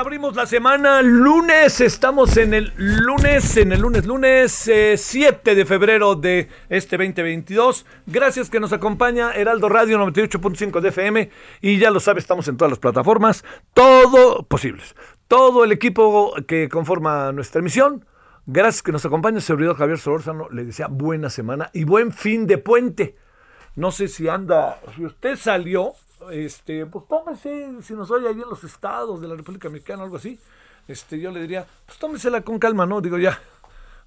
Abrimos la semana lunes, estamos en el lunes, en el lunes, lunes eh, 7 de febrero de este 2022. Gracias que nos acompaña Heraldo Radio 98.5 de FM y ya lo sabe, estamos en todas las plataformas, todo posibles. Todo el equipo que conforma nuestra emisión, gracias que nos acompaña, el servidor Javier Solórzano, le decía buena semana y buen fin de puente. No sé si anda, si usted salió, este, pues tómese, si nos oye ahí en los estados de la República Mexicana o algo así, este, yo le diría, pues tómesela con calma, ¿no? Digo ya,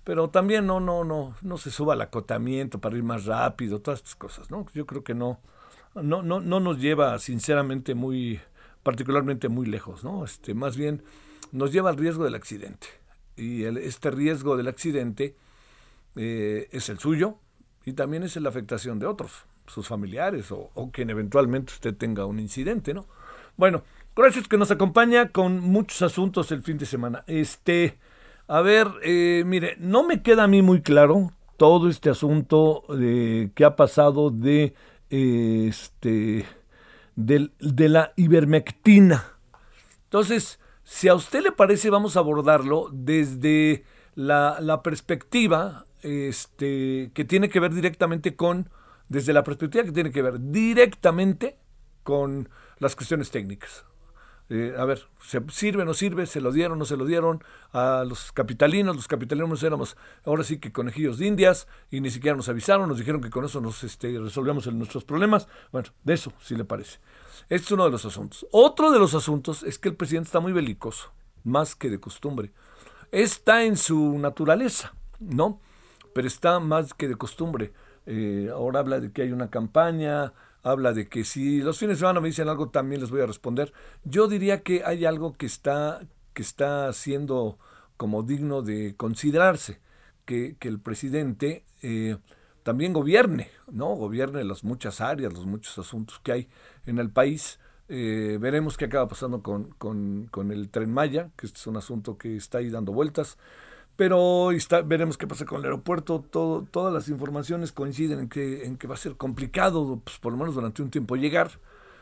pero también no, no, no, no se suba al acotamiento para ir más rápido, todas estas cosas, ¿no? Yo creo que no, no, no, no nos lleva sinceramente muy, particularmente muy lejos, ¿no? Este, más bien nos lleva al riesgo del accidente. Y el- este riesgo del accidente eh, es el suyo y también es la afectación de otros, sus familiares o, o quien eventualmente usted tenga un incidente, ¿no? Bueno, gracias que nos acompaña con muchos asuntos el fin de semana. Este, a ver, eh, mire, no me queda a mí muy claro todo este asunto de que ha pasado de eh, este del- de la ivermectina. Entonces, si a usted le parece, vamos a abordarlo desde la, la perspectiva este, que tiene que ver directamente con, desde la perspectiva que tiene que ver directamente con las cuestiones técnicas. Eh, a ver, ¿se sirve, no sirve? ¿Se lo dieron, no se lo dieron? A los capitalinos, los capitalinos éramos ahora sí que conejillos de indias y ni siquiera nos avisaron, nos dijeron que con eso nos este, resolvíamos nuestros problemas. Bueno, de eso sí le parece. Este es uno de los asuntos. Otro de los asuntos es que el presidente está muy belicoso, más que de costumbre. Está en su naturaleza, ¿no? Pero está más que de costumbre. Eh, ahora habla de que hay una campaña, habla de que si los fines de semana me dicen algo también les voy a responder. Yo diría que hay algo que está, que está siendo como digno de considerarse, que, que el presidente eh, también gobierne, ¿no? Gobierne las muchas áreas, los muchos asuntos que hay en el país. Eh, veremos qué acaba pasando con, con, con el tren Maya, que este es un asunto que está ahí dando vueltas. Pero está, veremos qué pasa con el aeropuerto. Todo, todas las informaciones coinciden en que, en que va a ser complicado, pues, por lo menos durante un tiempo, llegar.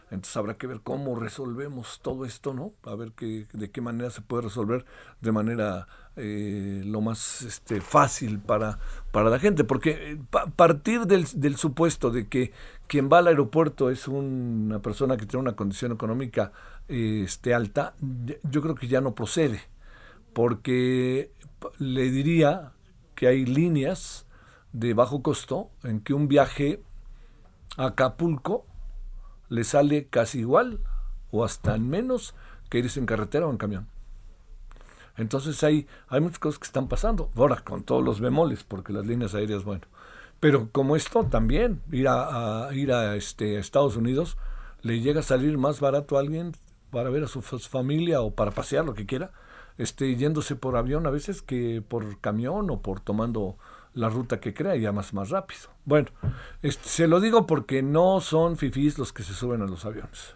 Entonces habrá que ver cómo resolvemos todo esto, ¿no? A ver qué, de qué manera se puede resolver de manera eh, lo más este, fácil para, para la gente. Porque eh, pa- partir del, del supuesto de que quien va al aeropuerto es una persona que tiene una condición económica eh, este, alta, yo creo que ya no procede porque le diría que hay líneas de bajo costo en que un viaje a Acapulco le sale casi igual o hasta menos que irse en carretera o en camión. Entonces hay, hay muchas cosas que están pasando. Ahora, con todos los bemoles, porque las líneas aéreas, bueno. Pero como esto también, ir a, ir a este, Estados Unidos, le llega a salir más barato a alguien para ver a su familia o para pasear, lo que quiera, este, yéndose por avión a veces que por camión o por tomando la ruta que crea y además más rápido. Bueno, este, se lo digo porque no son fifís los que se suben a los aviones.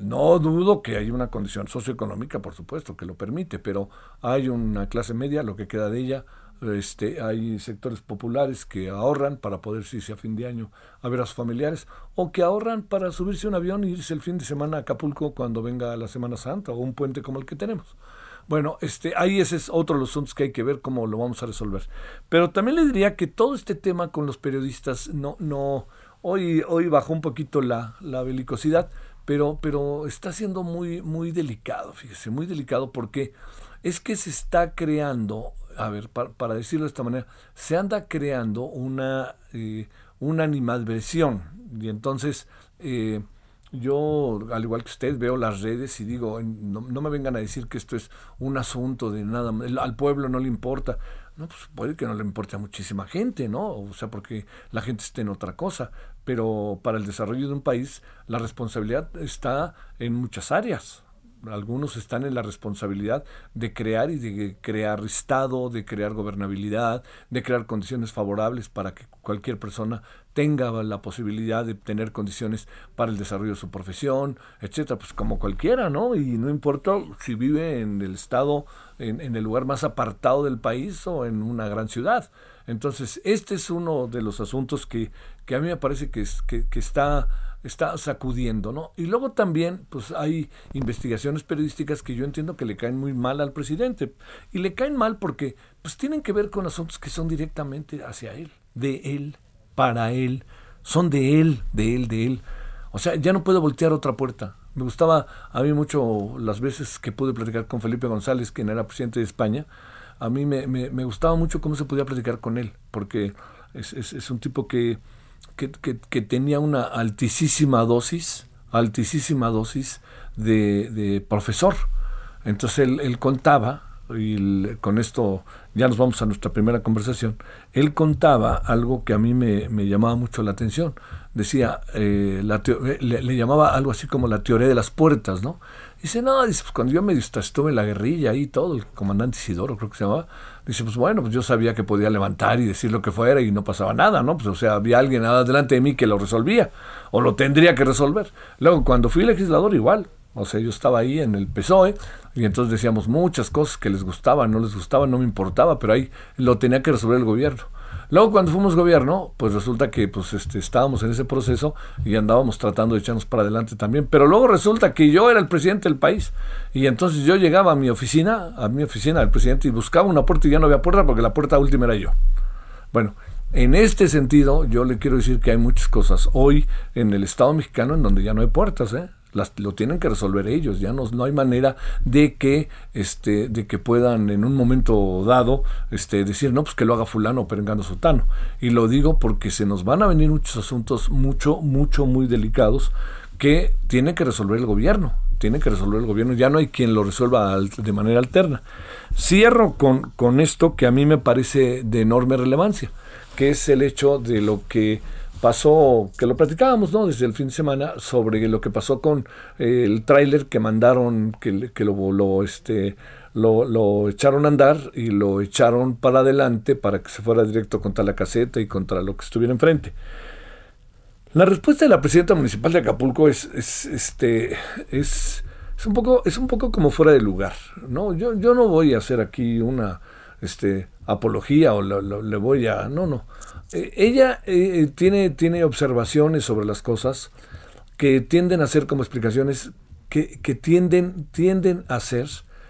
No dudo que hay una condición socioeconómica, por supuesto, que lo permite, pero hay una clase media, lo que queda de ella, este, hay sectores populares que ahorran para poder irse a fin de año a ver a sus familiares, o que ahorran para subirse a un avión y irse el fin de semana a Acapulco cuando venga la Semana Santa o un puente como el que tenemos. Bueno, este, ahí ese es otro de los asuntos que hay que ver cómo lo vamos a resolver. Pero también le diría que todo este tema con los periodistas no, no, hoy, hoy bajó un poquito la, la belicosidad, pero, pero está siendo muy, muy delicado, fíjese, muy delicado porque es que se está creando, a ver, para, decirlo de esta manera, se anda creando una, eh, una animadversión y entonces eh, yo, al igual que usted, veo las redes y digo, no, me vengan a decir que esto es un asunto de nada, al pueblo no le importa. No, pues puede que no le importe a muchísima gente, ¿no? O sea, porque la gente esté en otra cosa. Pero para el desarrollo de un país, la responsabilidad está en muchas áreas algunos están en la responsabilidad de crear y de crear Estado, de crear gobernabilidad, de crear condiciones favorables para que cualquier persona tenga la posibilidad de tener condiciones para el desarrollo de su profesión, etcétera, pues como cualquiera, ¿no? Y no importa si vive en el estado, en, el lugar más apartado del país o en una gran ciudad. Entonces, este es uno de los asuntos que, que a mí me parece que, que, que está está sacudiendo, ¿no? Y luego también, pues hay investigaciones periodísticas que yo entiendo que le caen muy mal al presidente. Y le caen mal porque, pues tienen que ver con asuntos que son directamente hacia él, de él, para él, son de él, de él, de él. O sea, ya no puedo voltear otra puerta. Me gustaba a mí mucho las veces que pude platicar con Felipe González, quien era presidente de España. A mí me, me, gustaba mucho cómo se podía platicar con él, porque es, es, un tipo que que, tenía una altísima dosis, altísima dosis de, profesor. Entonces él, contaba, y con esto ya nos vamos a nuestra primera conversación, él contaba algo que a mí me, llamaba mucho la atención. Decía, eh, la le, le, llamaba algo así como la teoría de las puertas, ¿no? Dice, no, dice, pues cuando yo me estuve en la guerrilla y todo, el comandante Isidoro creo que se llamaba, dice, pues bueno, pues yo sabía que podía levantar y decir lo que fuera y no pasaba nada, ¿no? Pues o sea, había alguien delante de mí que lo resolvía o lo tendría que resolver. Luego, cuando fui legislador, igual. O sea, yo estaba ahí en el PSOE y entonces decíamos muchas cosas que les gustaban, no les gustaban, no me importaba, pero ahí lo tenía que resolver el gobierno. Luego cuando fuimos gobierno, pues resulta que pues este, estábamos en ese proceso y andábamos tratando de echarnos para adelante también. Pero luego resulta que yo era el presidente del país y entonces yo llegaba a mi oficina, a mi oficina del presidente y buscaba una puerta y ya no había puerta porque la puerta última era yo. Bueno, en este sentido yo le quiero decir que hay muchas cosas hoy en el Estado mexicano en donde ya no hay puertas, ¿eh? Lo tienen que resolver ellos, ya no, no hay manera de que, este, de que puedan en un momento dado este, decir, no, pues que lo haga fulano o perengano sotano. Y lo digo porque se nos van a venir muchos asuntos mucho, mucho, muy delicados que tiene que resolver el gobierno, tiene que resolver el gobierno, ya no hay quien lo resuelva de manera alterna. Cierro con, con esto que a mí me parece de enorme relevancia, que es el hecho de lo que pasó, que lo platicábamos, ¿no? Desde el fin de semana, sobre lo que pasó con eh, el tráiler que mandaron, que, que lo, lo, este, lo, lo, echaron a andar y lo echaron para adelante para que se fuera directo contra la caseta y contra lo que estuviera enfrente. La respuesta de la presidenta municipal de Acapulco es, es este, es, es, un poco, es un poco como fuera de lugar, ¿no? Yo, yo no voy a hacer aquí una este, apología o le voy a... No, no. Eh, ella eh, tiene, tiene observaciones sobre las cosas que tienden a ser como explicaciones que, que, tienden, tienden a ser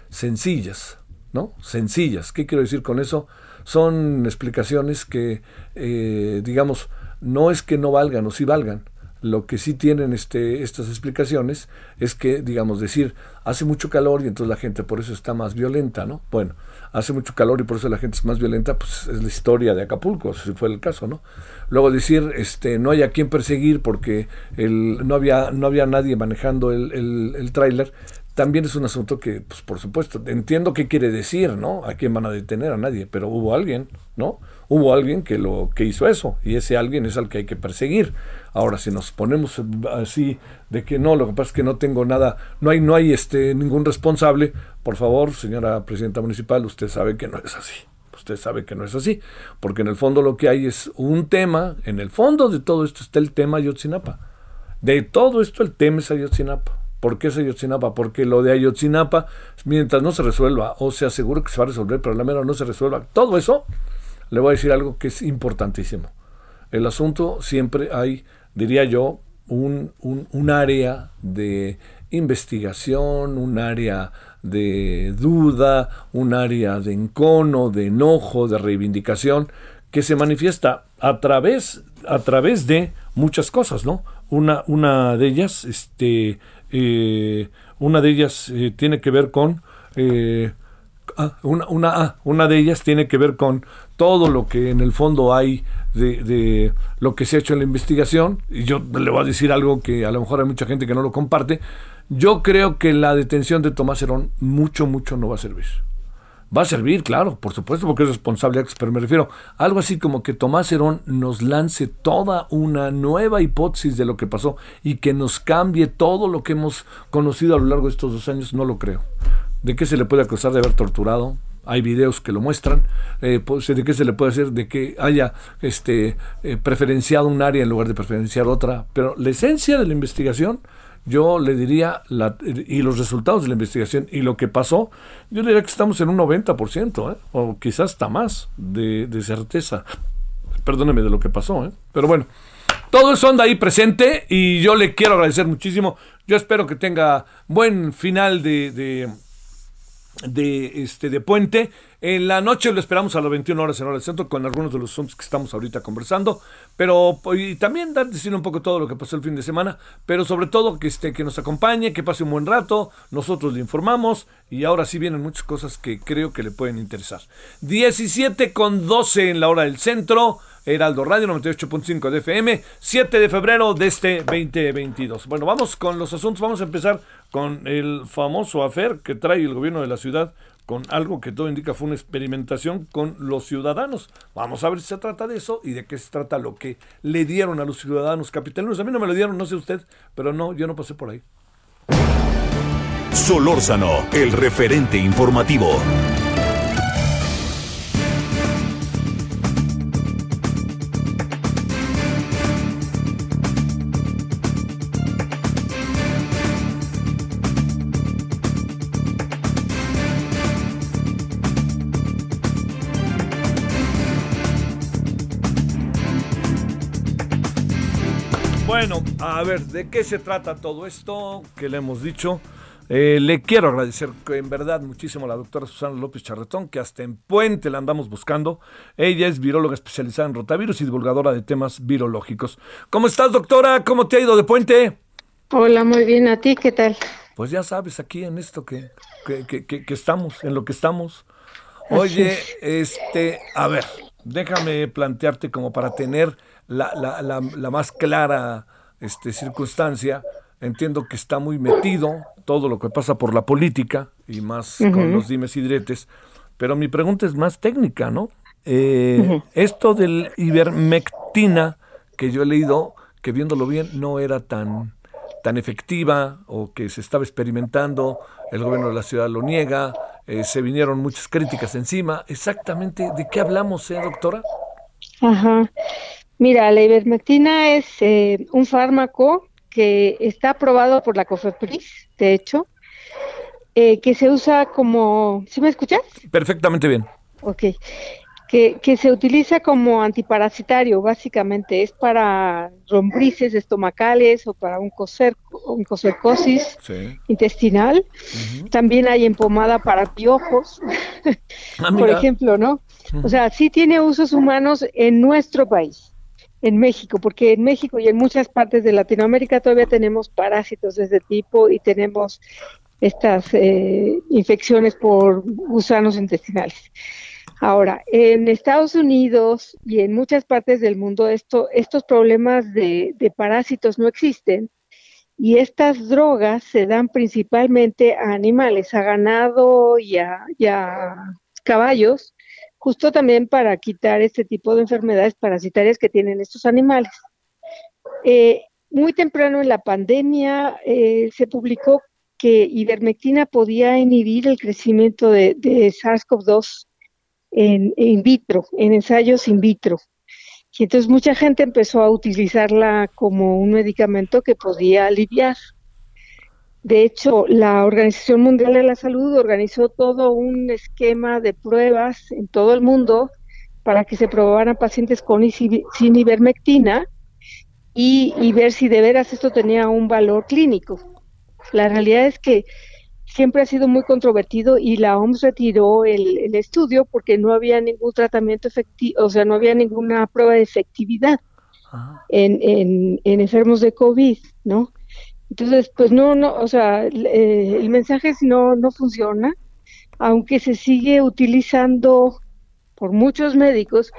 sencillas, ¿no? Sencillas. ¿Qué quiero decir con eso? Son explicaciones que, eh, digamos, no es que no valgan o sí valgan, lo que sí tienen este, estas explicaciones es que, digamos, decir, hace mucho calor y entonces la gente por eso está más violenta, ¿no? Bueno, hace mucho calor y por eso la gente es más violenta, pues es la historia de Acapulco, si fue el caso, ¿no? Luego decir, este, no hay a quien perseguir porque el, no, había, no había nadie manejando el, el, el tráiler, también es un asunto que, pues por supuesto, entiendo qué quiere decir, ¿no? A quién van a detener, a nadie, pero hubo alguien, ¿no? Hubo alguien que lo que hizo eso y ese alguien es al que hay que perseguir. Ahora, si nos ponemos así de que no, lo que pasa es que no tengo nada, no hay, no hay este ningún responsable, por favor, señora presidenta municipal, usted sabe que no es así. Usted sabe que no es así, porque en el fondo lo que hay es un tema, en el fondo de todo esto está el tema Ayotzinapa. De todo esto el tema es Ayotzinapa ¿Por qué es Ayotzinapa? Porque lo de Ayotzinapa, mientras no se resuelva o se asegure que se va a resolver, pero la mera no se resuelva, todo eso, le voy a decir algo que es importantísimo. El asunto siempre hay, diría yo, un, un, área de investigación, un área de duda, un área de encono, de enojo, de reivindicación, que se manifiesta a través, a través de muchas cosas, ¿no? Una, una de ellas, este, una de ellas tiene que ver con una, una, una, de ellas tiene que ver con todo lo que en el fondo hay de, lo que se ha hecho en la investigación y yo le voy a decir algo que a lo mejor hay mucha gente que no lo comparte yo creo que la detención de Tomás Herón mucho mucho no va a servir Va a servir, claro, por supuesto, porque es responsable, pero me refiero algo así como que Tomás Herón nos lance toda una nueva hipótesis de lo que pasó y que nos cambie todo lo que hemos conocido a lo largo de estos dos años, no lo creo. ¿De qué se le puede acusar de haber torturado? Hay videos que lo muestran. Eh, pues, ¿De qué se le puede hacer? De que haya este, eh, preferenciado un área en lugar de preferenciar otra. Pero la esencia de la investigación yo le diría, la, y los resultados de la investigación y lo que pasó, yo le diría que estamos en un 90%, ¿eh? o quizás hasta más de, certeza. Perdóneme de lo que pasó, ¿eh? pero bueno, todo eso anda ahí presente y yo le quiero agradecer muchísimo. Yo espero que tenga buen final de, de, de este, de puente en la noche lo esperamos a las 21 horas en hora del centro con algunos de los Zooms que estamos ahorita conversando. Pero y también dar decir un poco todo lo que pasó el fin de semana. Pero sobre todo que, este, que nos acompañe, que pase un buen rato. Nosotros le informamos. Y ahora sí vienen muchas cosas que creo que le pueden interesar. 17 con 12 en la hora del centro. Heraldo Radio 98.5 de FM, 7 de febrero de este 2022. Bueno, vamos con los asuntos. Vamos a empezar con el famoso afer que trae el gobierno de la ciudad con algo que todo indica fue una experimentación con los ciudadanos. Vamos a ver si se trata de eso y de qué se trata lo que le dieron a los ciudadanos capitalinos. A mí no me lo dieron, no sé usted, pero no, yo no pasé por ahí. Solórzano, el referente informativo. Bueno, a ver, ¿de qué se trata todo esto que le hemos dicho? Eh, le quiero agradecer en verdad muchísimo a la doctora Susana López Charretón, que hasta en Puente la andamos buscando. Ella es viróloga especializada en rotavirus y divulgadora de temas virológicos. ¿Cómo estás, doctora? ¿Cómo te ha ido de Puente? Hola, muy bien. ¿A ti qué tal? Pues ya sabes, aquí en esto que, que, que, que estamos, en lo que estamos. Oye, este, a ver, déjame plantearte como para tener la, la, la, la más clara este, circunstancia, entiendo que está muy metido todo lo que pasa por la política y más con los dimes y diretes, pero mi pregunta es más técnica, ¿no? Eh, esto del ivermectina que yo he leído, que viéndolo bien no era tan, tan efectiva o que se estaba experimentando, el gobierno de la ciudad lo niega, eh, se vinieron muchas críticas encima. Exactamente, ¿de qué hablamos, eh, doctora? Ajá. Mira, la ivermectina es eh, un fármaco que está aprobado por la COFEPRIS, de hecho, eh, que se usa como... ¿Sí me escuchas? Perfectamente bien. Ok. Que, que se utiliza como antiparasitario, básicamente. Es para lombrices estomacales o para un oncocercosis sí. intestinal. También hay en pomada para piojos, ah, por ejemplo, ¿no? O sea, sí tiene usos humanos en nuestro país. En México, porque en México y en muchas partes de Latinoamérica todavía tenemos parásitos de este tipo y tenemos estas eh, infecciones por gusanos intestinales. Ahora, en Estados Unidos y en muchas partes del mundo esto, estos problemas de, parásitos no existen y estas drogas se dan principalmente a animales, a ganado y a, caballos, justo también para quitar este tipo de enfermedades parasitarias que tienen estos animales. Eh, muy temprano en la pandemia eh, se publicó que ivermectina podía inhibir el crecimiento de, SARS-CoV-2 en, in vitro, en ensayos in vitro. Y entonces mucha gente empezó a utilizarla como un medicamento que podía aliviar. De hecho, la Organización Mundial de la Salud organizó todo un esquema de pruebas en todo el mundo para que se probaran pacientes con y sin ivermectina y ver si de veras esto tenía un valor clínico. La realidad es que siempre ha sido muy controvertido y la OMS retiró el, estudio porque no había ningún tratamiento efectivo, o sea, no había ninguna prueba de efectividad en, enfermos de COVID, ¿no? Entonces, pues no, no, o sea, eh, el mensaje no, no funciona, aunque se sigue utilizando por muchos médicos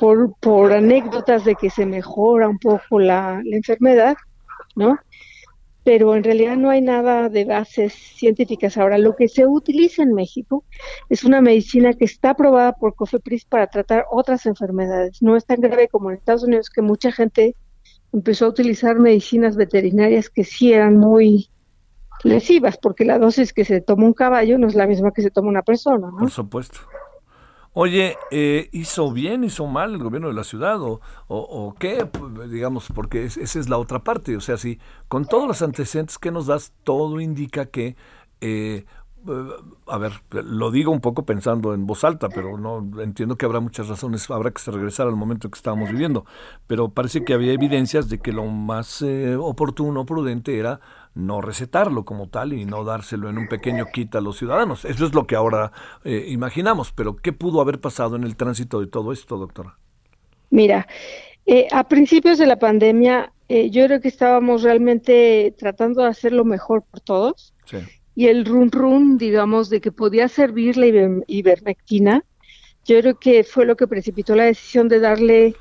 por, por anécdotas de que se mejora un poco la, la enfermedad, ¿no? pero en realidad no hay nada de bases científicas. Ahora, lo que se utiliza en México es una medicina que está aprobada por COFEPRIS para tratar otras enfermedades. No es tan grave como en Estados Unidos, que mucha gente empezó a utilizar medicinas veterinarias que sí eran muy lesivas, porque la dosis que se toma un caballo no es la misma que se toma una persona. ¿no? Por supuesto. Oye, eh, ¿hizo bien, hizo mal el gobierno de la ciudad o, o, qué? Pues, digamos, porque esa es la otra parte. O sea, si con todos los antecedentes que nos das, todo indica que eh, a ver, lo digo un poco pensando en voz alta, pero no entiendo que habrá muchas razones, habrá que regresar al momento que estábamos viviendo, pero parece que había evidencias de que lo más eh, oportuno, prudente era no recetarlo como tal y no dárselo en un pequeño kit a los ciudadanos. Eso es lo que ahora eh, imaginamos, pero ¿qué pudo haber pasado en el tránsito de todo esto, doctora? Mira, a principios de la pandemia yo creo que estábamos realmente tratando de hacer lo mejor por todos. Sí y el run run, digamos, de que podía servir la ivermectina, yo creo que fue lo que precipitó la decisión de darle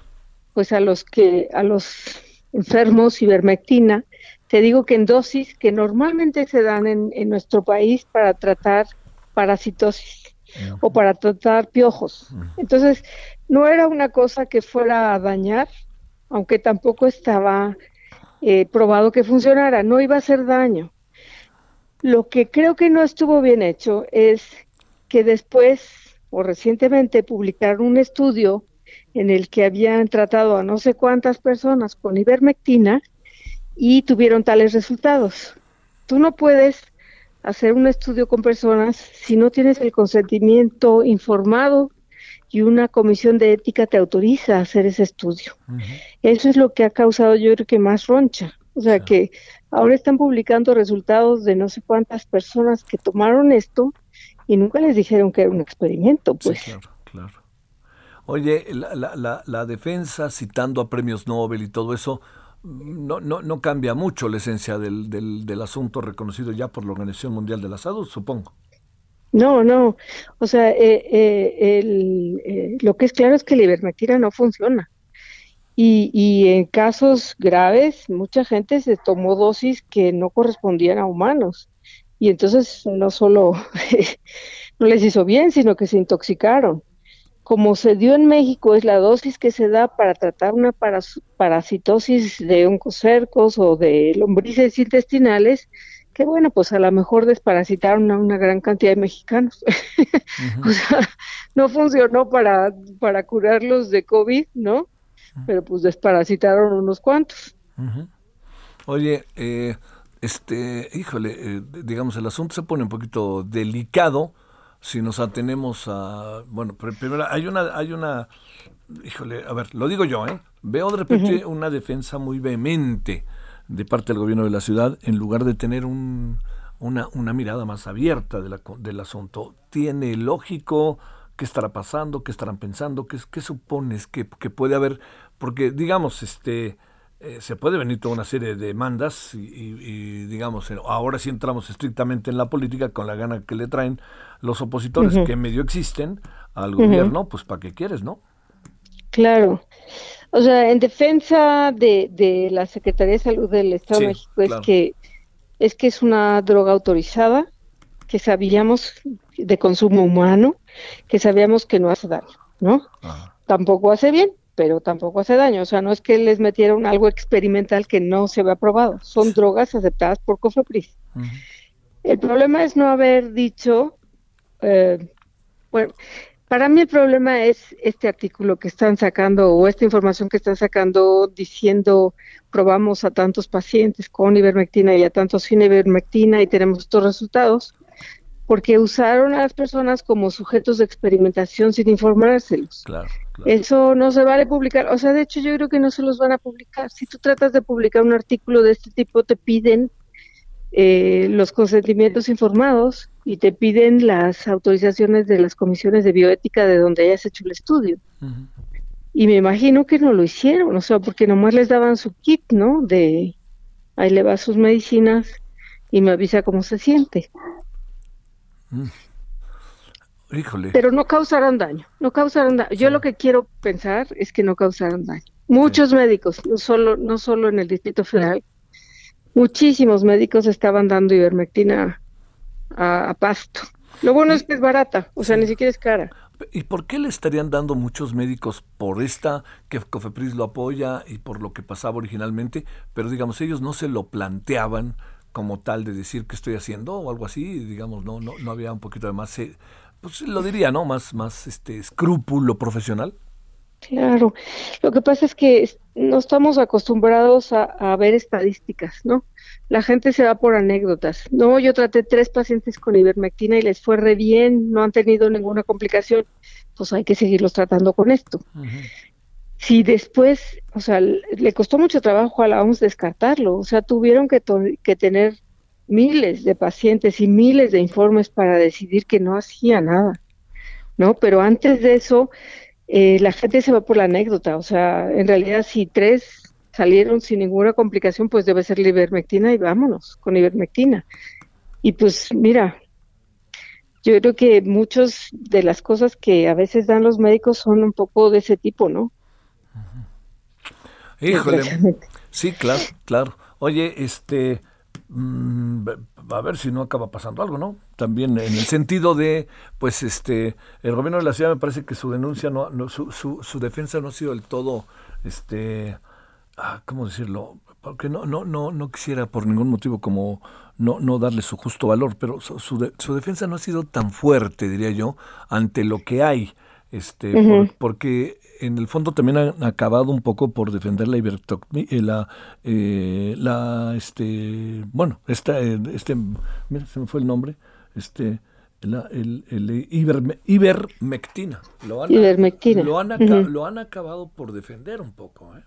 pues a los que a los enfermos ivermectina. Te digo que en dosis que normalmente se dan en, en nuestro país para tratar parasitosis o para tratar piojos. Entonces, no era una cosa que fuera a dañar, aunque tampoco estaba eh, probado que funcionara, no iba a hacer daño. Lo que creo que no estuvo bien hecho es que después o recientemente publicaron un estudio en el que habían tratado a no sé cuántas personas con ivermectina y tuvieron tales resultados. Tú no puedes hacer un estudio con personas si no tienes el consentimiento informado y una comisión de ética te autoriza a hacer ese estudio. Eso es lo que ha causado yo creo que más roncha. O sea que ahora están publicando resultados de no sé cuántas personas que tomaron esto y nunca les dijeron que era un experimento, pues. Sí, claro, claro. Oye, la, la, la, defensa citando a premios Nobel y todo eso, no, no, no cambia mucho la esencia del, del, del, asunto reconocido ya por la Organización Mundial de la Salud, supongo. No, no. O sea, eh, eh, el, eh, lo que es claro es que la ivermectina no funciona. Y, y, en casos graves, mucha gente se tomó dosis que no correspondían a humanos. Y entonces no solo no les hizo bien, sino que se intoxicaron. Como se dio en México, es la dosis que se da para tratar una parasitosis de oncocercos o de lombrices intestinales, que bueno, pues a lo mejor desparasitaron a una gran cantidad de mexicanos. o sea, no funcionó para, para curarlos de COVID, ¿no? Pero pues desparasitaron unos cuantos. Oye, eh, este, híjole, eh, digamos, el asunto se pone un poquito delicado si nos atenemos a, bueno, primero hay una, hay una, híjole, a ver, lo digo yo, ¿eh? Veo de repente una defensa muy vehemente de parte del gobierno de la ciudad en lugar de tener un, una, una mirada más abierta de la, del asunto. ¿Tiene lógico? Qué estará pasando, qué estarán pensando, qué, qué supones que, que puede haber, porque digamos, este eh, se puede venir toda una serie de demandas y, digamos, eh, ahora sí entramos estrictamente en la política con la gana que le traen los opositores que medio existen al gobierno, pues para qué quieres, ¿no? Claro. O sea, en defensa de, la Secretaría de Salud del Estado de México es que es que es una droga autorizada, que sabíamos de consumo humano, que sabíamos que no hace daño, ¿no? Tampoco hace bien, pero tampoco hace daño. O sea, no es que les metieron algo experimental que no se había probado. Son drogas aceptadas por COFEPRIS. El problema es no haber dicho, eh, bueno, para mí el problema es este artículo que están sacando o esta información que están sacando diciendo probamos a tantos pacientes con ivermectina y a tantos sin ivermectina y tenemos estos resultados porque usaron a las personas como sujetos de experimentación sin informárselos. Claro, Eso no se vale publicar. O sea, de hecho yo creo que no se los van a publicar. Si tú tratas de publicar un artículo de este tipo, te piden eh, los consentimientos informados y te piden las autorizaciones de las comisiones de bioética de donde hayas hecho el estudio. Y me imagino que no lo hicieron, o sea, porque nomás les daban su kit, ¿no? De ahí le va sus medicinas y me avisa cómo se siente. Mm. Híjole. Pero no causaron daño, no causaron daño. Yo lo que quiero pensar es que no causaron daño. Muchos médicos, no solo, no solo en el Distrito Federal, muchísimos médicos estaban dando ivermectina a, pasto. Lo bueno es que es barata, o sea, ni siquiera es cara. ¿Y por qué le estarían dando muchos médicos por esta que Cofepris lo apoya y por lo que pasaba originalmente? Pero digamos, ellos no se lo planteaban como tal de decir qué estoy haciendo o algo así, digamos, no, no, no había un poquito de más, eh, pues lo diría, ¿no? Más, más este escrúpulo profesional. Claro, lo que pasa es que no estamos acostumbrados a, ver estadísticas, ¿no? La gente se va por anécdotas. No, yo traté tres pacientes con ivermectina y les fue re bien, no han tenido ninguna complicación, pues hay que seguirlos tratando con esto si después, o sea, le costó mucho trabajo a la OMS descartarlo, o sea, tuvieron que, tener miles de pacientes y miles de informes para decidir que no hacía nada, ¿no? Pero antes de eso, eh, la gente se va por la anécdota, o sea, en realidad si tres salieron sin ninguna complicación, pues debe ser la ivermectina y vámonos con ivermectina. Y pues mira, yo creo que muchas de las cosas que a veces dan los médicos son un poco de ese tipo, ¿no? Híjole. Sí, claro, claro. Oye, este, mm, a ver si no acaba pasando algo, ¿no? También en el sentido de, pues, este, el gobierno de la ciudad me parece que su denuncia no, no su, su, su defensa no ha sido del todo, este, ah, ¿cómo decirlo? Porque no, no, no, no quisiera por ningún motivo como no, no darle su justo valor, pero su, su, defensa no ha sido tan fuerte, diría yo, ante lo que hay, este, porque en el fondo también han acabado un poco por defender la eh, la, eh, la, este, bueno, esta, eh, este, mira, se me fue el nombre, este, la, el, el ivermectina. Lo han, ivermectina. Lo han, lo han acabado por defender un poco, ¿eh?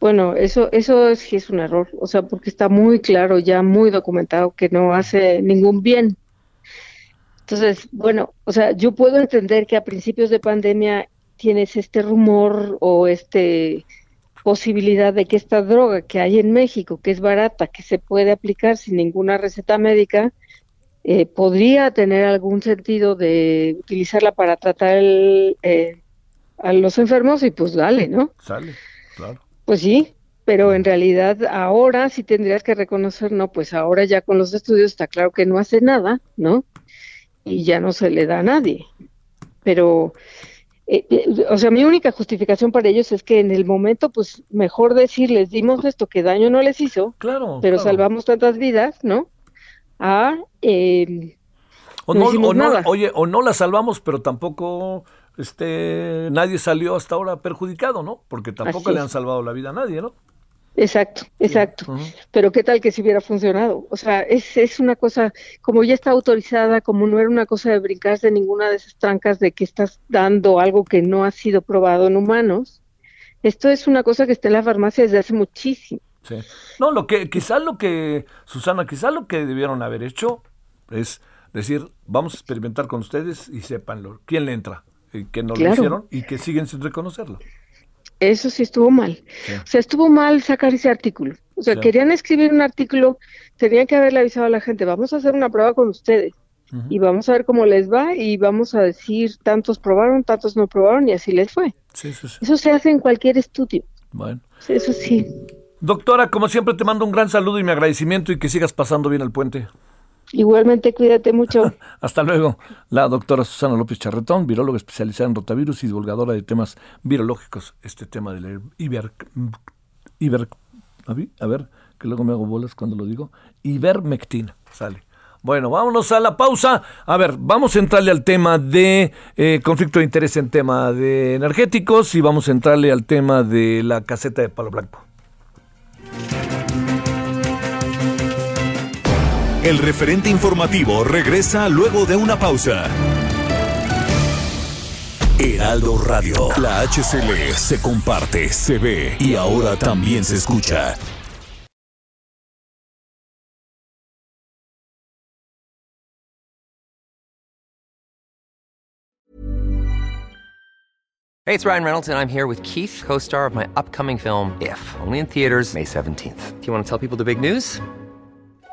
Bueno, eso, eso sí es un error, o sea, porque está muy claro, ya muy documentado que no hace ningún bien. Entonces, bueno, o sea, yo puedo entender que a principios de pandemia tienes este rumor o este posibilidad de que esta droga que hay en México, que es barata, que se puede aplicar sin ninguna receta médica, eh, podría tener algún sentido de utilizarla para tratar eh, a los enfermos y pues dale, ¿no? Sale, claro. Pues sí, pero en realidad ahora sí tendrías que reconocer, no, pues ahora ya con los estudios está claro que no hace nada, ¿no? Y ya no se le da a nadie. Pero eh, eh, o sea, mi única justificación para ellos es que en el momento, pues mejor decirles, dimos esto que daño no les hizo, claro, pero salvamos tantas vidas, ¿no? A, eh, o no, oye, o no la salvamos, pero tampoco este nadie salió hasta ahora perjudicado, ¿no? Porque tampoco le han salvado la vida a nadie, ¿no? Exacto, exacto. Pero qué tal que si hubiera funcionado. O sea, es, es una cosa, como ya está autorizada, como no era una cosa de brincarse ninguna de esas trancas de que estás dando algo que no ha sido probado en humanos, esto es una cosa que está en la farmacia desde hace muchísimo. Sí. No, lo que, quizás lo que, Susana, quizás lo que debieron haber hecho es decir, vamos a experimentar con ustedes y sépanlo. ¿Quién le entra? que no lo hicieron y que siguen sin reconocerlo. Eso sí estuvo mal. O sea, estuvo mal sacar ese artículo. O sea, querían escribir un artículo, tenían que haberle avisado a la gente, vamos a hacer una prueba con ustedes y vamos a ver cómo les va y vamos a decir tantos probaron, tantos no probaron y así les fue. Eso se hace en cualquier estudio. Bueno. Eso sí. Doctora, como siempre te mando un gran saludo y mi agradecimiento y que sigas pasando bien el puente. Igualmente, cuídate mucho. Hasta luego. La doctora Susana López Charretón, viróloga especializada en rotavirus y divulgadora de temas virológicos. Este tema del Iber... Iber a ver, que luego me hago bolas cuando lo digo. Ivermectina. Sale. Bueno, vámonos a la pausa. A ver, vamos a entrarle al tema de eh, conflicto de interés en tema de energéticos y vamos a entrarle al tema de la caseta de palo blanco. El referente informativo regresa luego de una pausa. Heraldo Radio, la HCL se comparte, se ve y ahora también se escucha. Hey, it's Ryan Reynolds and I'm here with Keith, co-star of my upcoming film If, only in theaters May 17th. Do you want to tell people the big news?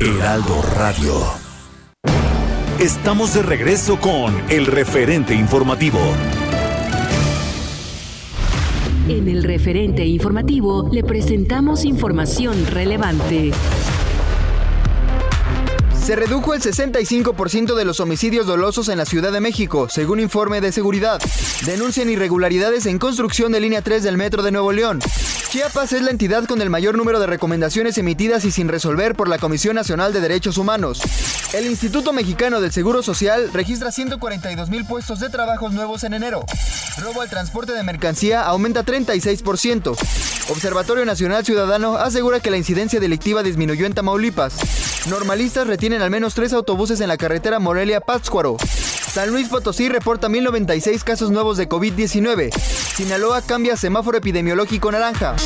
Heraldo Radio. Estamos de regreso con el referente informativo. En el referente informativo le presentamos información relevante. Se redujo el 65% de los homicidios dolosos en la Ciudad de México, según informe de seguridad. Denuncian irregularidades en construcción de línea 3 del Metro de Nuevo León. Chiapas es la entidad con el mayor número de recomendaciones emitidas y sin resolver por la Comisión Nacional de Derechos Humanos. El Instituto Mexicano del Seguro Social registra 142 mil puestos de trabajos nuevos en enero. Robo al transporte de mercancía aumenta 36%. Observatorio Nacional Ciudadano asegura que la incidencia delictiva disminuyó en Tamaulipas. Normalistas retienen al menos tres autobuses en la carretera Morelia-Pátzcuaro. San Luis Potosí reporta 1096 casos nuevos de COVID-19. Sinaloa cambia semáforo epidemiológico naranja.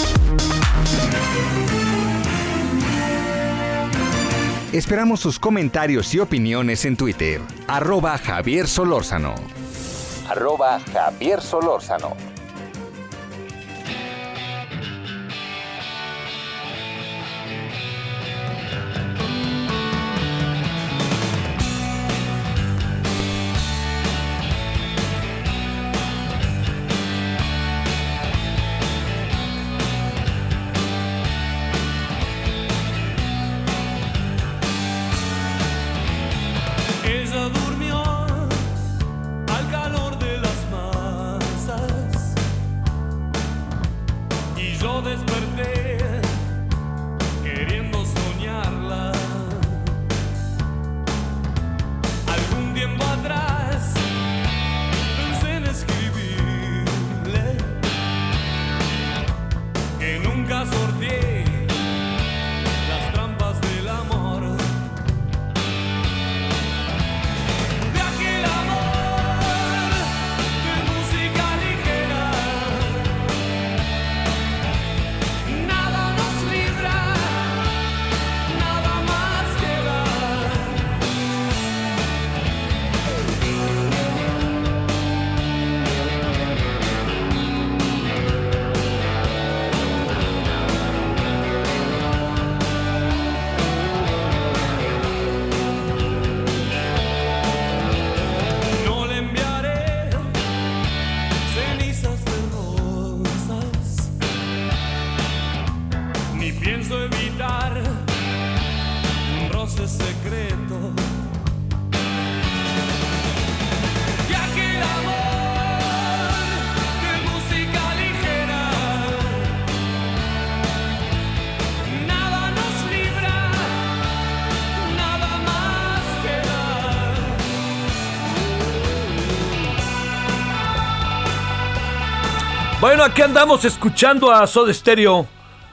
Esperamos sus comentarios y opiniones en Twitter. Arroba Javier Solórzano. Arroba Javier Solórzano. Bueno, aquí andamos escuchando a Soda Stereo.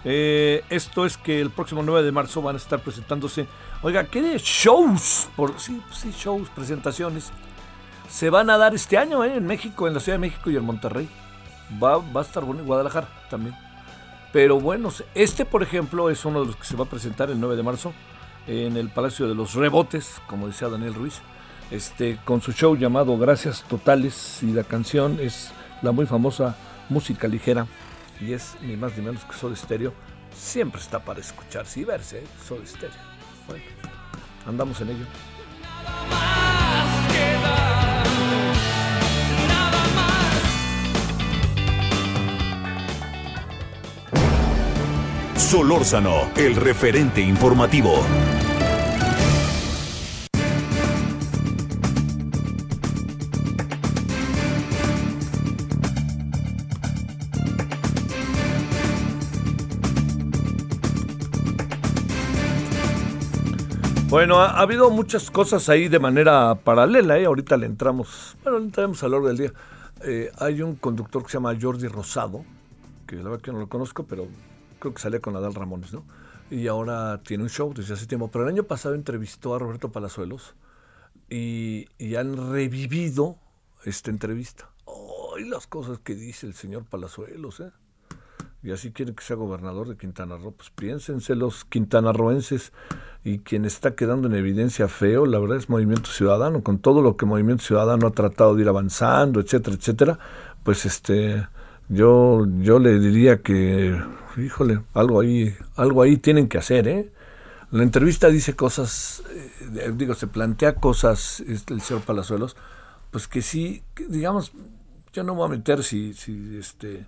Eh, esto es que el próximo 9 de marzo van a estar presentándose. Oiga, ¿qué de shows? Por, sí, sí, shows, presentaciones. Se van a dar este año eh, en México, en la Ciudad de México y en Monterrey. Va, va a estar bueno en Guadalajara también. Pero bueno, este por ejemplo es uno de los que se va a presentar el 9 de marzo en el Palacio de los Rebotes, como decía Daniel Ruiz, este, con su show llamado Gracias Totales y la canción es la muy famosa música ligera y es ni más ni menos que Soda Stereo. Siempre está para escucharse y verse, ¿eh? Soda Stereo. Bueno, andamos en ello. Solórzano, el referente informativo. Bueno, ha, habido muchas cosas ahí de manera paralela, ¿eh? ahorita le entramos, bueno, le entramos a lo largo del día. Eh, hay un conductor que se llama Jordi Rosado, que la verdad que no lo conozco, pero creo que sale con Adal Ramones, ¿no? Y ahora tiene un show desde hace tiempo. Pero el año pasado entrevistó a Roberto Palazuelos y, han revivido esta entrevista. ¡Ay, las cosas que dice el señor Palazuelos, eh! Y así quiere que sea gobernador de Quintana Roo, pues piénsense los quintanarroenses y quien está quedando en evidencia feo, la verdad es Movimiento Ciudadano, con todo lo que Movimiento Ciudadano ha tratado de ir avanzando, etcétera, etcétera, pues este yo yo le diría que híjole, algo ahí algo ahí tienen que hacer, ¿eh? La entrevista dice cosas, eh, digo, se plantea cosas este, el señor Palazuelos, pues que sí, digamos, yo no voy a meter si, si este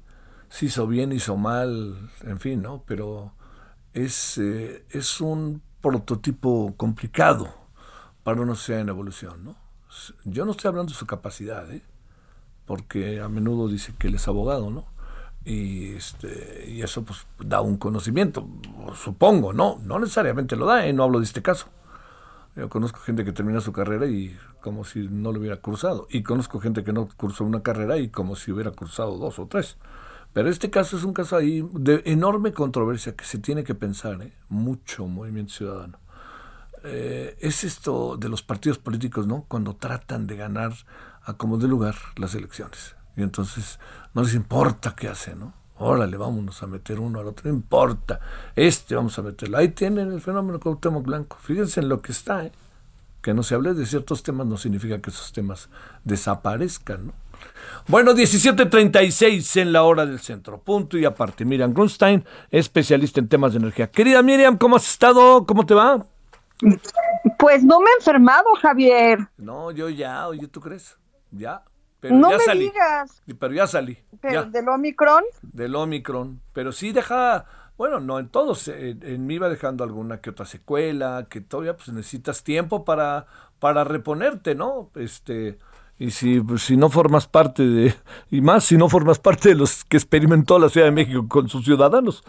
si hizo bien, hizo mal, en fin, ¿no? Pero es, eh, es un prototipo complicado para una sociedad en evolución, ¿no? Yo no estoy hablando de su capacidad, ¿eh? Porque a menudo dice que él es abogado, ¿no? Y, este, y eso pues da un conocimiento, supongo, ¿no? No necesariamente lo da, ¿eh? No hablo de este caso. Yo conozco gente que termina su carrera y como si no lo hubiera cursado. Y conozco gente que no cursó una carrera y como si hubiera cursado dos o tres. Pero este caso es un caso ahí de enorme controversia que se tiene que pensar, ¿eh? mucho movimiento ciudadano. Eh, es esto de los partidos políticos, ¿no? Cuando tratan de ganar a como de lugar las elecciones. Y entonces no les importa qué hacen, ¿no? Órale, vámonos a meter uno al otro, no importa. Este vamos a meterlo. Ahí tienen el fenómeno Cuauhtémoc Blanco. Fíjense en lo que está, ¿eh? Que no se hable de ciertos temas no significa que esos temas desaparezcan, ¿no? Bueno, 17.36 en la hora del centro. Punto y aparte. Miriam Grunstein, especialista en temas de energía. Querida Miriam, ¿cómo has estado? ¿Cómo te va? Pues no me he enfermado, Javier. No, yo ya, oye, ¿tú crees? Ya. Pero no ya me salí. digas. Pero ya salí. ¿Pero del Omicron? Del Omicron. Pero sí deja, bueno, no en todos. En, mí va dejando alguna que otra secuela, que todavía pues necesitas tiempo para, para reponerte, ¿no? Este y si, pues, si no formas parte de, y más si no formas parte de los que experimentó la Ciudad de México con sus ciudadanos.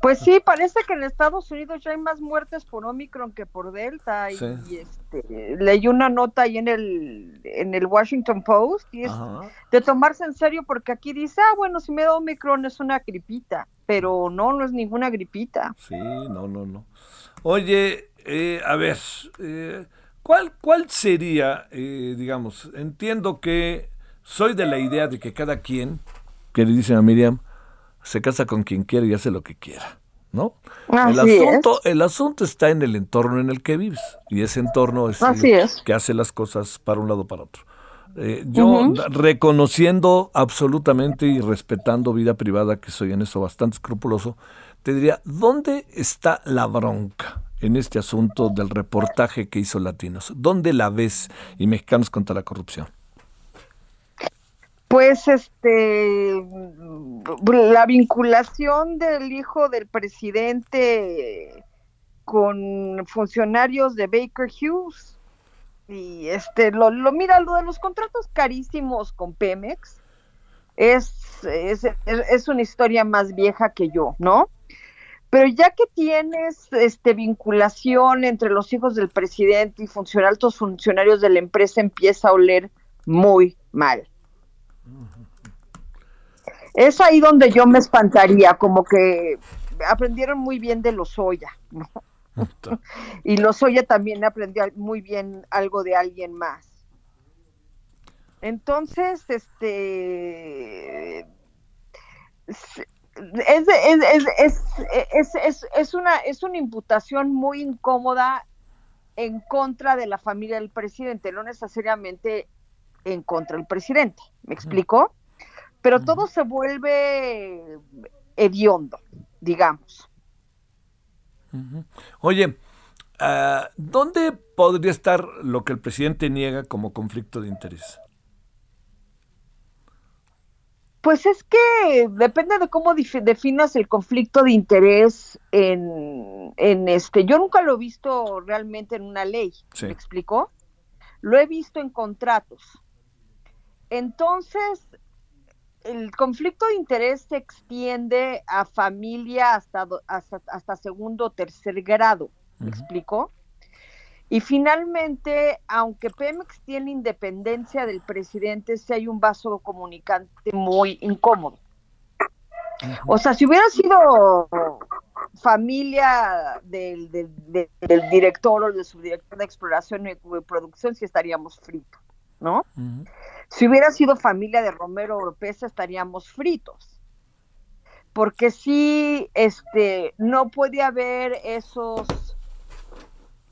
Pues sí, parece que en Estados Unidos ya hay más muertes por Omicron que por Delta. Y, este, leí una nota ahí en el, en el Washington Post y es de tomarse en serio porque aquí dice, ah, bueno, si me da Omicron es una gripita, pero no, no es ninguna gripita. Sí, no, no, no. Oye, eh, a ver, eh, ¿Cuál, cuál sería, eh, digamos, entiendo que soy de la idea de que cada quien, que le dicen a Miriam, se casa con quien quiere y hace lo que quiera, ¿no? el asunto, el asunto está en el entorno en el que vives y ese entorno es el que hace las cosas para un lado o para otro. Eh, yo reconociendo absolutamente y respetando vida privada, que soy en eso bastante escrupuloso, te diría, ¿dónde está la bronca? En este asunto del reportaje que hizo Latinos. ¿Dónde la ves y Mexicanos contra la corrupción? Pues este la vinculación del hijo del presidente con funcionarios de Baker Hughes y este lo, lo mira lo de los contratos carísimos con Pemex es, es, es una historia más vieja que yo, ¿no? Pero ya que tienes este vinculación entre los hijos del presidente y altos funcionarios de la empresa, empieza a oler muy mal. Es ahí donde yo me espantaría, como que aprendieron muy bien de los Oya, ¿no? y los Oya también aprendió muy bien algo de alguien más. Entonces, este es, es, es, una, es una imputación muy incómoda en contra de la familia del presidente, no necesariamente en contra del presidente. ¿Me explico? Pero todo se vuelve hediondo, digamos. Oye, uh, ¿dónde podría estar lo que el presidente niega como conflicto de interés? Pues es que depende de cómo definas el conflicto de interés en, en, este. Yo nunca lo he visto realmente en una ley. ¿Me explicó? Lo he visto en contratos. Entonces, el conflicto de interés se extiende a familia hasta, hasta, segundo o tercer grado. ¿Me explicó? Y finalmente, aunque Pemex tiene independencia del presidente, sí hay un vaso comunicante muy incómodo. O sea, si hubiera sido familia del, director o del subdirector de exploración y producción, sí estaríamos fritos, ¿no? Si hubiera sido familia de Romero Oropesa, estaríamos fritos. Porque sí, este, no puede haber esos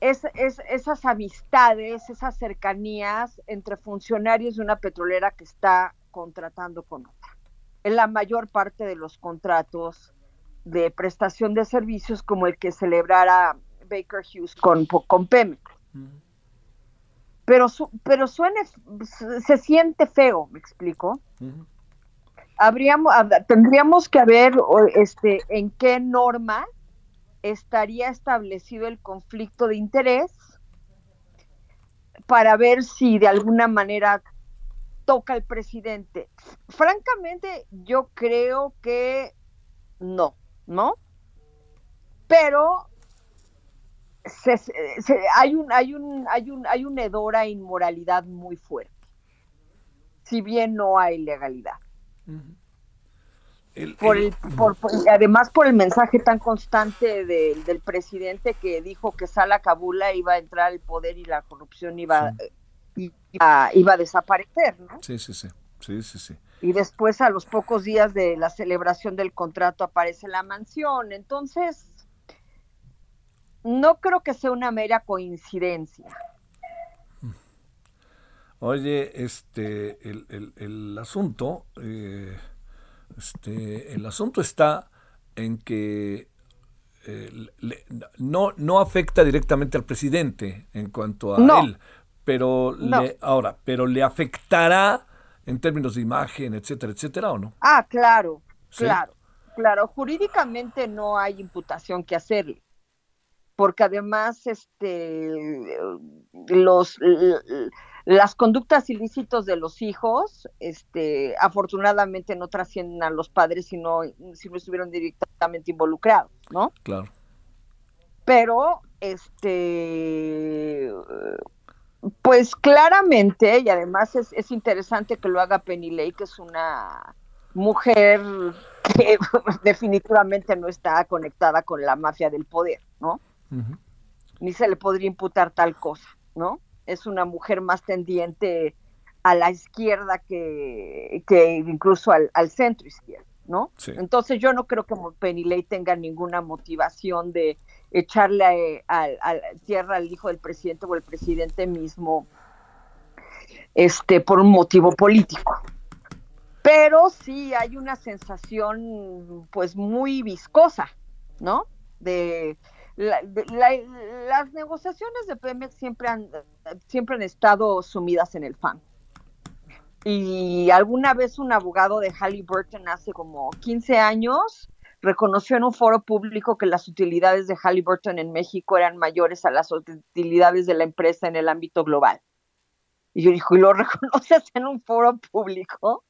es, esas amistades, esas cercanías entre funcionarios de una petrolera que está contratando con otra. En la mayor parte de los contratos de prestación de servicios como el que celebrara Baker Hughes con, con Pemex. Pero, pero suena, se siente feo, me explico. Habríamos, tendríamos que ver este, en qué norma estaría establecido el conflicto de interés para ver si de alguna manera toca el presidente. Francamente, yo creo que no, ¿no? Pero hay, un, hay, un, hay, un, hay una hedora inmoralidad muy fuerte, si bien no hay legalidad por el, por, además por el mensaje tan constante del presidente que dijo que Sala Kabula iba a entrar al poder y la corrupción iba, iba, a desaparecer, ¿no? Sí, sí, sí. Sí, sí, sí. Y después, a los pocos días de la celebración del contrato, aparece la mansión. Entonces, no creo que sea una mera coincidencia. Oye, este, el, el, el asunto, eh, este, el asunto está en que eh, no, no afecta directamente al presidente en cuanto a él, pero le, ahora, pero le afectará en términos de imagen, etcétera, etcétera, ¿o no? Ah, claro, claro, claro. Jurídicamente no hay imputación que hacerle, porque además, este, los las conductas ilícitos de los hijos, este, afortunadamente no trascienden a los padres si no, si no estuvieron directamente involucrados, ¿no? Claro. Pero, este, pues claramente, y además es, es interesante que lo haga Penny Lake, que es una mujer que definitivamente no está conectada con la mafia del poder, ¿no? Ni se le podría imputar tal cosa, ¿no? Es una mujer más tendiente a la izquierda que, que incluso al, centro izquierdo, ¿no? Entonces yo no creo que Penny Ley tenga ninguna motivación de echarle a, tierra al hijo del presidente o el presidente mismo este por un motivo político. Pero sí hay una sensación pues muy viscosa, ¿no? De las negociaciones de Pemex siempre han, siempre han estado sumidas en el fan. Y alguna vez un abogado de Halliburton hace como 15 años reconoció en un foro público que las utilidades de Halliburton en México eran mayores a las utilidades de la empresa en el ámbito global. Y yo dijo, ¿y lo reconoces en un foro público?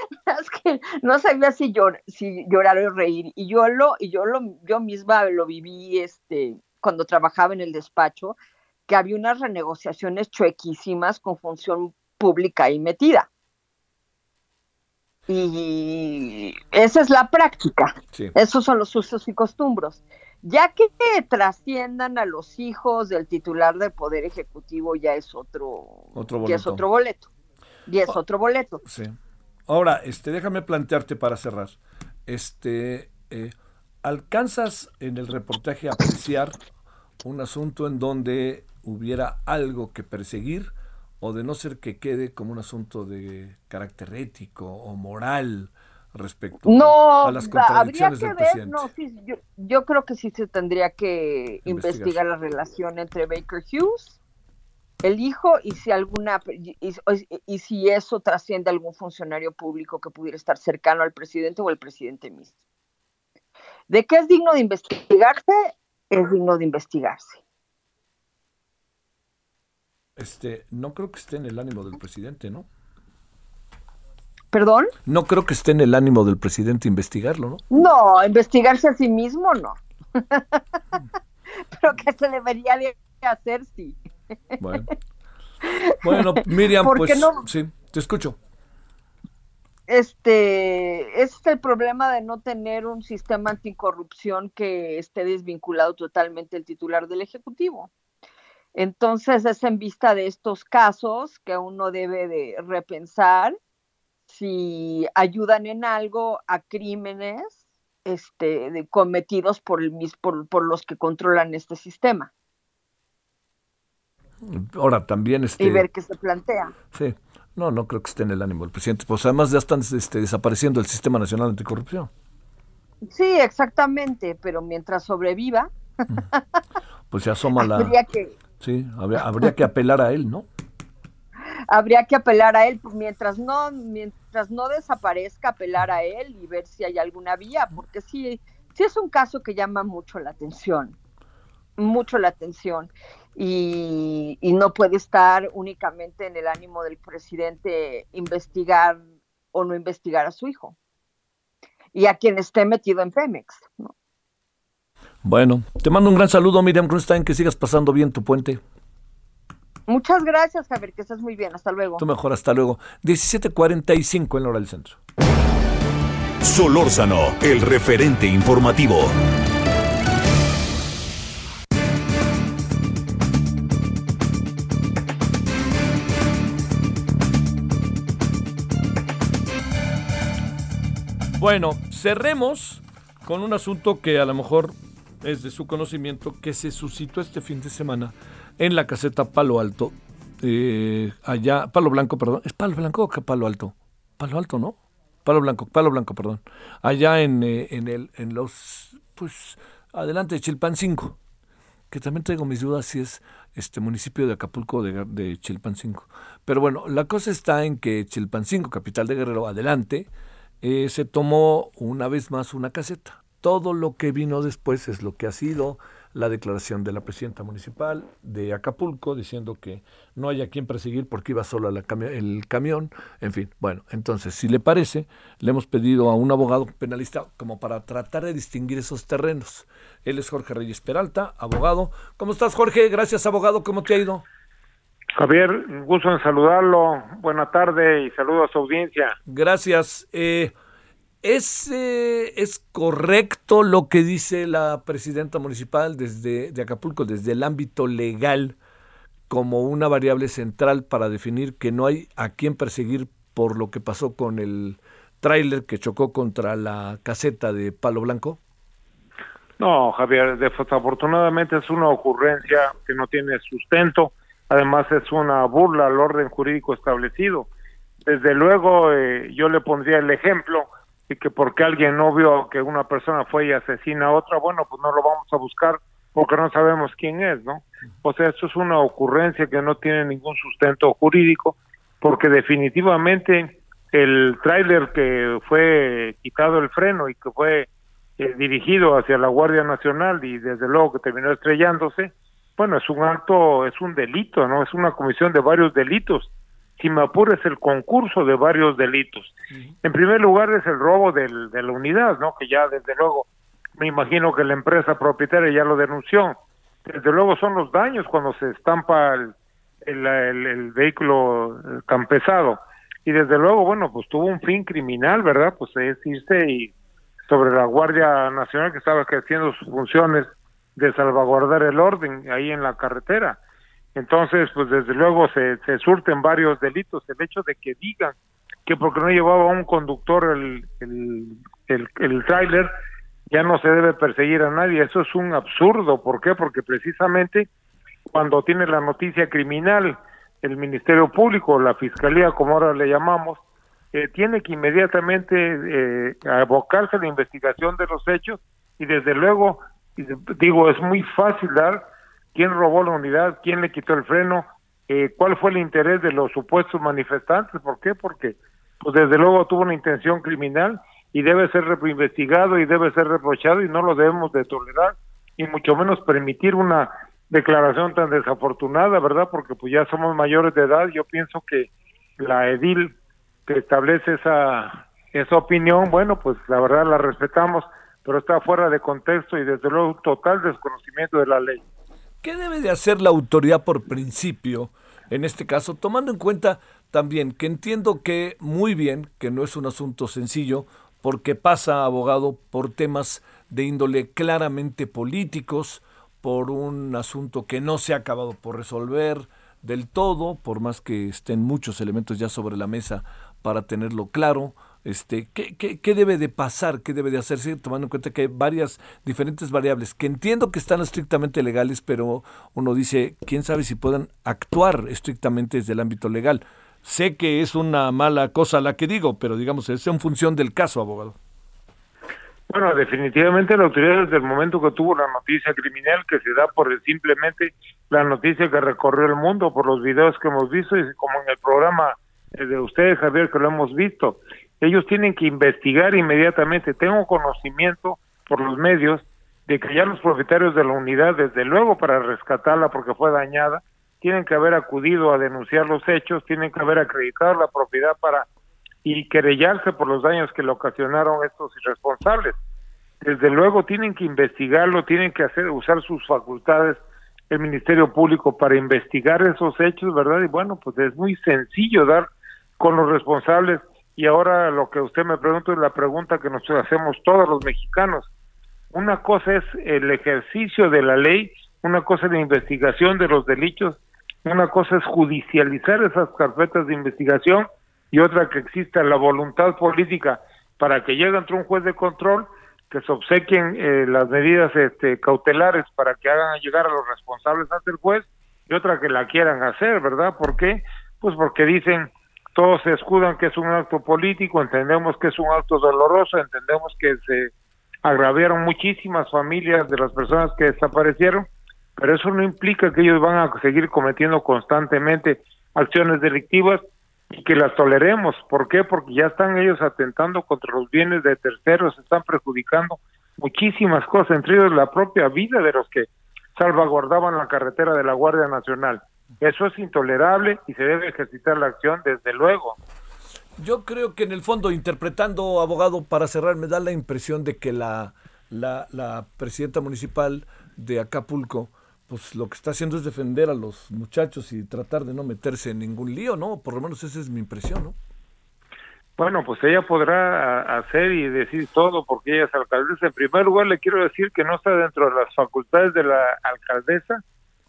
es que no sabía si, si llorar o reír. Y yo lo, y yo lo, yo misma lo viví este, cuando trabajaba en el despacho, que había unas renegociaciones chuequísimas con función pública y metida. Y esa es la práctica. Esos son los usos y costumbres. Ya que trasciendan a los hijos del titular del Poder Ejecutivo ya es otro, Ya es otro boleto. Y es oh, otro boleto. Sí. Ahora, este, déjame plantearte para cerrar. Este, eh, ¿alcanzas en el reportaje a apreciar un asunto en donde hubiera algo que perseguir o de no ser que quede como un asunto de carácter ético o moral respecto a las contradicciones del presidente. No, yo, creo que sí se tendría que investigar. la relación entre Baker Hughes, el hijo, y si alguna y, si eso trasciende a algún funcionario público que pudiera estar cercano al presidente o el presidente mismo. De qué es digno de investigarse, es digno de investigarse. Este, no creo que esté en el ánimo del presidente, ¿no? ¿Perdón? No creo que esté en el ánimo del presidente investigarlo, ¿no? No, investigarse a sí mismo no. Pero que se debería de hacer, sí. Bueno, bueno Miriam, pues sí, te escucho. Este, ese es el problema de no tener un sistema anticorrupción que esté desvinculado totalmente del titular del Ejecutivo. Entonces es en vista de estos casos que uno debe de repensar si ayudan en algo a crímenes este, cometidos por, el, por, por los que controlan este sistema. Ahora también este y ver qué se plantea. Sí, no, no creo que esté en el ánimo del presidente. Pues además ya están este, desapareciendo el sistema nacional anticorrupción. Sí, exactamente, pero mientras sobreviva. pues se asoma la. que, Sí, habría, que apelar a él, ¿no? habría que apelar a él, mientras no, mientras no desaparezca, apelar a él y ver si hay alguna vía, porque sí, sí es un caso que llama mucho la atención, mucho la atención, y, y no puede estar únicamente en el ánimo del presidente investigar o no investigar a su hijo y a quien esté metido en Pemex, ¿no? Bueno, te mando un gran saludo, Miriam Grunstein, que sigas pasando bien tu puente. Muchas gracias, Javier, que estés muy bien. Hasta luego. Tú mejor, hasta luego. 17:45 en la hora del centro. Solórzano, el referente informativo. Bueno, cerremos con un asunto que a lo mejor es de su conocimiento que se suscitó este fin de semana en la caseta Palo Alto, eh, allá, Palo Blanco, perdón, ¿es Palo Blanco o Palo Alto? Palo Alto, ¿no? Palo Blanco, Palo Blanco, perdón. Allá en, eh, en, el, en los, pues, adelante de Chilpancingo, que también tengo mis dudas si es este municipio de Acapulco de Chilpancingo. Pero bueno, la cosa está en que Chilpancingo, capital de Guerrero, adelante, eh, se tomó una vez más una caseta todo lo que vino después es lo que ha sido la declaración de la presidenta municipal de Acapulco diciendo que no hay a quien perseguir porque iba solo el camión, en fin, bueno, entonces si le parece, le hemos pedido a un abogado penalista como para tratar de distinguir esos terrenos. Él es Jorge Reyes Peralta, abogado. ¿Cómo estás Jorge? Gracias abogado, ¿cómo te ha ido? Javier, gusto en saludarlo. Buena tarde y saludo a su audiencia. Gracias. Eh, ¿Es, ¿Es correcto lo que dice la presidenta municipal desde de Acapulco, desde el ámbito legal, como una variable central para definir que no hay a quién perseguir por lo que pasó con el tráiler que chocó contra la caseta de Palo Blanco? No, Javier, desafortunadamente es una ocurrencia que no tiene sustento, además es una burla al orden jurídico establecido. Desde luego, eh, yo le pondría el ejemplo y que porque alguien no vio que una persona fue y asesina a otra, bueno, pues no lo vamos a buscar porque no sabemos quién es, ¿no? O sea, esto es una ocurrencia que no tiene ningún sustento jurídico, porque definitivamente el tráiler que fue quitado el freno y que fue eh, dirigido hacia la Guardia Nacional y desde luego que terminó estrellándose, bueno, es un acto, es un delito, ¿no? Es una comisión de varios delitos si me es el concurso de varios delitos. En primer lugar es el robo del, de la unidad, ¿no? Que ya desde luego me imagino que la empresa propietaria ya lo denunció. Desde luego son los daños cuando se estampa el, el, el, vehículo campesado. y desde luego, bueno, pues tuvo un fin criminal, ¿verdad? Pues es irse y sobre la Guardia Nacional que estaba haciendo sus funciones de salvaguardar el orden ahí en la carretera. Entonces, pues desde luego se, se surten varios delitos. El hecho de que digan que porque no llevaba un conductor el, el, el, tráiler, ya no se debe perseguir a nadie. Eso es un absurdo. ¿Por qué? Porque precisamente cuando tiene la noticia criminal el Ministerio Público, la Fiscalía, como ahora le llamamos, eh, tiene que inmediatamente eh, abocarse a la investigación de los hechos y desde luego, digo, es muy fácil dar quién robó la unidad, quién le quitó el freno, eh, cuál fue el interés de los supuestos manifestantes, ¿por qué? Porque pues desde luego tuvo una intención criminal y debe ser investigado y debe ser reprochado y no lo debemos de tolerar y mucho menos permitir una declaración tan desafortunada, ¿verdad? Porque pues ya somos mayores de edad, yo pienso que la edil que establece esa esa opinión, bueno, pues la verdad la respetamos, pero está fuera de contexto y desde luego total desconocimiento de la ley. ¿Qué debe de hacer la autoridad por principio en este caso, tomando en cuenta también que entiendo que muy bien, que no es un asunto sencillo, porque pasa, abogado, por temas de índole claramente políticos, por un asunto que no se ha acabado por resolver del todo, por más que estén muchos elementos ya sobre la mesa para tenerlo claro. Este, ¿qué, qué, qué debe de pasar? ¿Qué debe de hacerse? Tomando en cuenta que hay varias diferentes variables que entiendo que están estrictamente legales, pero uno dice, quién sabe si puedan actuar estrictamente desde el ámbito legal. Sé que es una mala cosa la que digo, pero digamos, es en función del caso, abogado. Bueno, definitivamente la autoridad desde el momento que tuvo la noticia criminal que se da por simplemente la noticia que recorrió el mundo por los videos que hemos visto y como en el programa eh, de ustedes, Javier, que lo hemos visto, ellos tienen que investigar inmediatamente. Tengo conocimiento por los medios de que ya los propietarios de la unidad, desde luego para rescatarla porque fue dañada, tienen que haber acudido a denunciar los hechos, tienen que haber acreditado la propiedad para y querellarse por los daños que le ocasionaron estos irresponsables. Desde luego tienen que investigarlo, tienen que hacer usar sus facultades el Ministerio Público para investigar esos hechos, ¿verdad? Y bueno, pues es muy sencillo dar con los responsables y ahora lo que usted me pregunta es la pregunta que nos hacemos todos los mexicanos. Una cosa es el ejercicio de la ley, una cosa es la investigación de los delitos, una cosa es judicializar esas carpetas de investigación y otra que exista la voluntad política para que llegue entre un juez de control que se obsequien eh, las medidas este, cautelares para que hagan llegar a los responsables ante el juez y otra que la quieran hacer, ¿verdad? ¿Por qué? Pues porque dicen, todos se escudan que es un acto político, entendemos que es un acto doloroso, entendemos que se agraviaron muchísimas familias de las personas que desaparecieron, pero eso no implica que ellos van a seguir cometiendo constantemente acciones delictivas y que las toleremos. ¿Por qué? Porque ya están ellos atentando contra los bienes de terceros, están perjudicando muchísimas cosas, entre ellos la propia vida de los que salvaguardaban la carretera de la Guardia Nacional. Eso es intolerable y se debe ejercitar la acción desde luego. Yo creo que en el fondo, interpretando, abogado, para cerrar, me da la impresión de que la, la, la presidenta municipal de Acapulco pues lo que está haciendo es defender a los muchachos y tratar de no meterse en ningún lío, ¿no? Por lo menos esa es mi impresión, ¿no? Bueno, pues ella podrá hacer y decir todo porque ella es alcaldesa. En primer lugar, le quiero decir que no está dentro de las facultades de la alcaldesa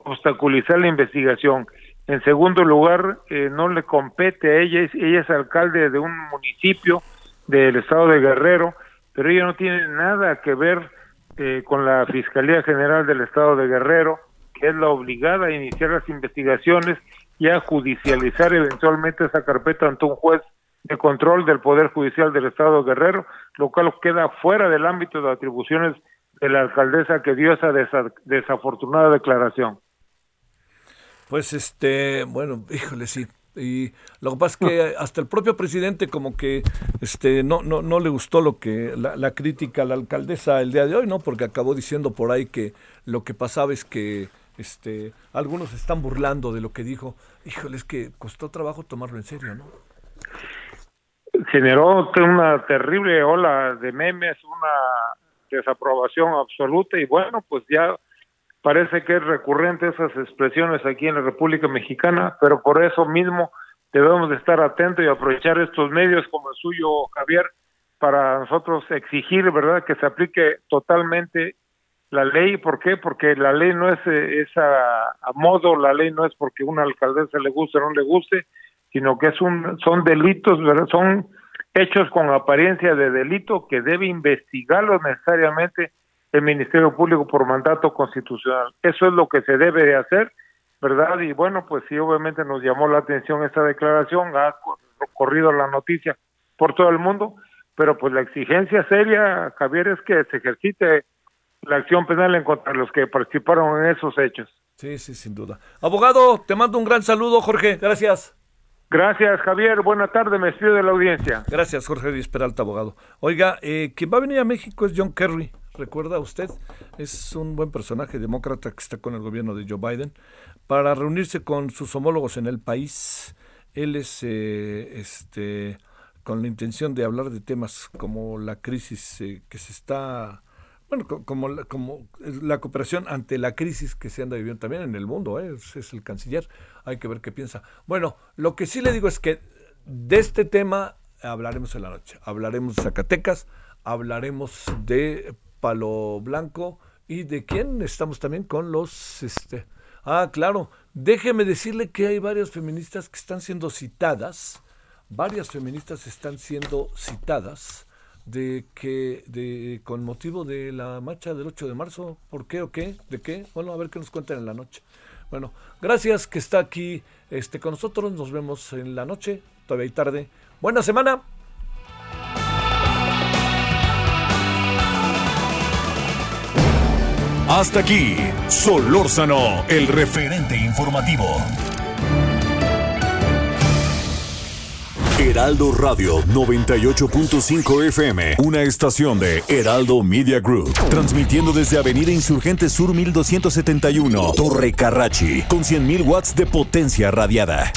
obstaculizar la investigación. En segundo lugar, eh, no le compete a ella, ella es alcalde de un municipio del estado de Guerrero, pero ella no tiene nada que ver eh, con la Fiscalía General del estado de Guerrero que es la obligada a iniciar las investigaciones y a judicializar eventualmente esa carpeta ante un juez de control del Poder Judicial del Estado Guerrero, lo cual queda fuera del ámbito de atribuciones de la alcaldesa que dio esa desafortunada declaración. Pues este, bueno, híjole, sí. Y lo que pasa es que hasta el propio presidente como que este no no no le gustó lo que la, la crítica a la alcaldesa el día de hoy, ¿no? Porque acabó diciendo por ahí que lo que pasaba es que este, algunos están burlando de lo que dijo. Híjole, es que costó trabajo tomarlo en serio, ¿no? Generó una terrible ola de memes, una desaprobación absoluta y bueno, pues ya parece que es recurrente esas expresiones aquí en la República Mexicana, pero por eso mismo debemos de estar atentos y aprovechar estos medios como el suyo, Javier, para nosotros exigir, ¿verdad?, que se aplique totalmente la ley. ¿Por qué? Porque la ley no es, eh, a, modo, la ley no es porque una alcaldesa le guste o no le guste, sino que es un, son delitos. Son hechos con apariencia de delito que debe investigarlos necesariamente el Ministerio Público por mandato constitucional. Eso es lo que se debe de hacer, ¿verdad? Y bueno, pues sí, obviamente nos llamó la atención esta declaración, ha corrido la noticia por todo el mundo, pero pues la exigencia seria, Javier, es que se ejercite la acción penal en contra de los que participaron en esos hechos. Sí, sí, sin duda. Abogado, te mando un gran saludo, Jorge. Gracias. Gracias, Javier. Buena tarde. Me despido de la audiencia. Gracias, Jorge Díaz Peralta, abogado. Oiga, eh, quien va a venir a México es John Kerry. ¿Recuerda usted? Es un buen personaje demócrata que está con el gobierno de Joe Biden para reunirse con sus homólogos en el país. Él es eh, este con la intención de hablar de temas como la crisis eh, que se está bueno, como, como la cooperación ante la crisis que se anda viviendo también en el mundo, ¿eh? es, el canciller, hay que ver qué piensa. Bueno, lo que sí le digo es que de este tema hablaremos en la noche, hablaremos de Zacatecas, hablaremos de Palo Blanco y de quién estamos también con los... Este, ah, claro, déjeme decirle que hay varias feministas que están siendo citadas, varias feministas están siendo citadas de que de con motivo de la marcha del 8 de marzo, ¿por qué o qué? ¿De qué? Bueno, a ver qué nos cuentan en la noche. Bueno, gracias que está aquí este con nosotros, nos vemos en la noche, todavía hay tarde. Buena semana. Hasta aquí, Solórzano, el referente informativo. Heraldo Radio 98.5 FM, una estación de Heraldo Media Group, transmitiendo desde Avenida Insurgente Sur 1271, Torre Carrachi, con 100.000 watts de potencia radiada.